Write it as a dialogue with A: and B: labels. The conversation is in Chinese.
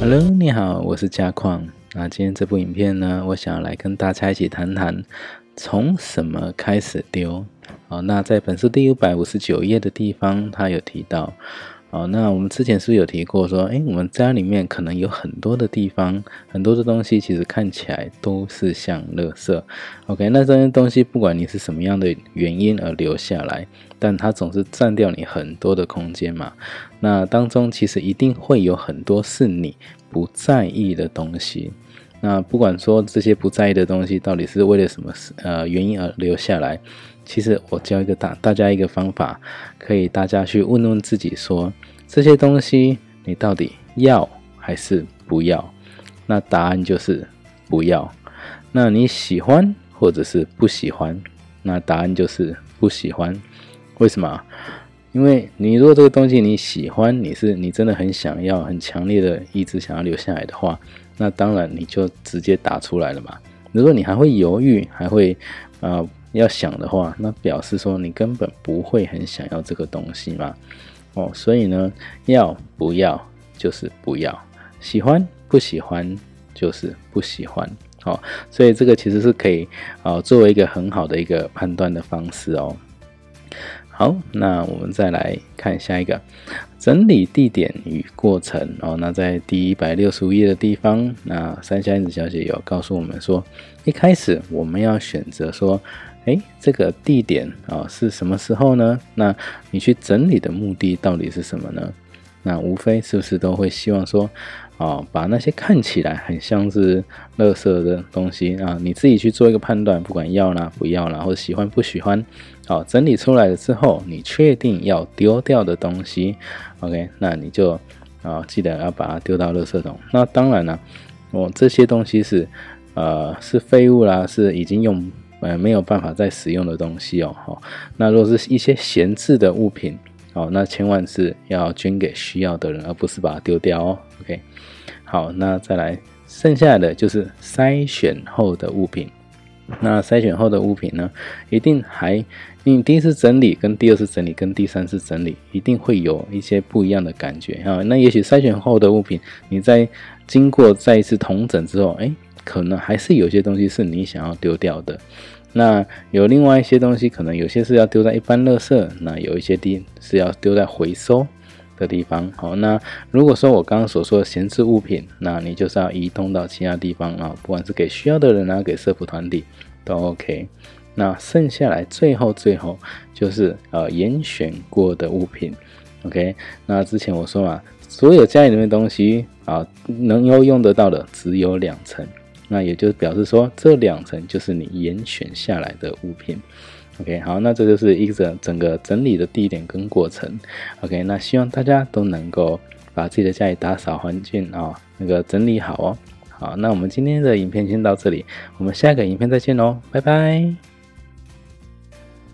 A: Hello，你好，我是嘉矿。那今天这部影片呢，我想要来跟大家一起谈谈从什么开始丢。好，那在本书第五百五十九页的地方，他有提到。好，那我们之前是不是有提过说，诶，我们家里面可能有很多的地方，很多的东西其实看起来都是像垃圾。OK，那这些东西不管你是什么样的原因而留下来，但它总是占掉你很多的空间嘛。那当中其实一定会有很多是你不在意的东西。那不管说这些不在意的东西到底是为了什么呃原因而留下来。其实我教一个大大家一个方法，可以大家去问问自己说，这些东西你到底要还是不要？那答案就是不要。那你喜欢或者是不喜欢？那答案就是不喜欢。为什么？因为你如果这个东西你喜欢，你是你真的很想要，很强烈的意志想要留下来的话，那当然你就直接打出来了嘛。如果你还会犹豫，还会啊？要想的话，那表示说你根本不会很想要这个东西嘛，哦，所以呢，要不要就是不要，喜欢不喜欢就是不喜欢，哦，所以这个其实是可以啊作为一个很好的一个判断的方式哦。好，那我们再来看下一个整理地点与过程哦。那在第一百六十五页的地方，那三下英子小姐有告诉我们说，一开始我们要选择说。哎，这个地点啊是什么时候呢？那你去整理的目的到底是什么呢？那无非是不是都会希望说，啊，把那些看起来很像是垃圾的东西啊，你自己去做一个判断，不管要啦不要啦，或者喜欢不喜欢，好，整理出来了之后，你确定要丢掉的东西，OK，那你就啊记得要把它丢到垃圾桶。那当然了，我这些东西是呃是废物啦，是已经用。呃，没有办法再使用的东西哦，好，那如果是一些闲置的物品，哦，那千万是要捐给需要的人，而不是把它丢掉哦。OK，好，那再来，剩下的就是筛选后的物品。那筛选后的物品呢，一定还，你第一次整理跟第二次整理跟第三次整理，一定会有一些不一样的感觉啊。那也许筛选后的物品，你在经过再一次同整之后，哎。可能还是有些东西是你想要丢掉的，那有另外一些东西，可能有些是要丢在一般垃圾，那有一些地是要丢在回收的地方。好，那如果说我刚刚所说的闲置物品，那你就是要移动到其他地方啊，不管是给需要的人啊，给社福团体都 OK。那剩下来最后最后就是呃严选过的物品，OK。那之前我说嘛，所有家里面的东西啊，能够用得到的只有两层。那也就表示说，这两层就是你严选下来的物品。OK，好，那这就是一整整个整理的地点跟过程。OK，那希望大家都能够把自己的家里打扫环境啊，那个整理好哦。好，那我们今天的影片先到这里，我们下一个影片再见喽，拜拜。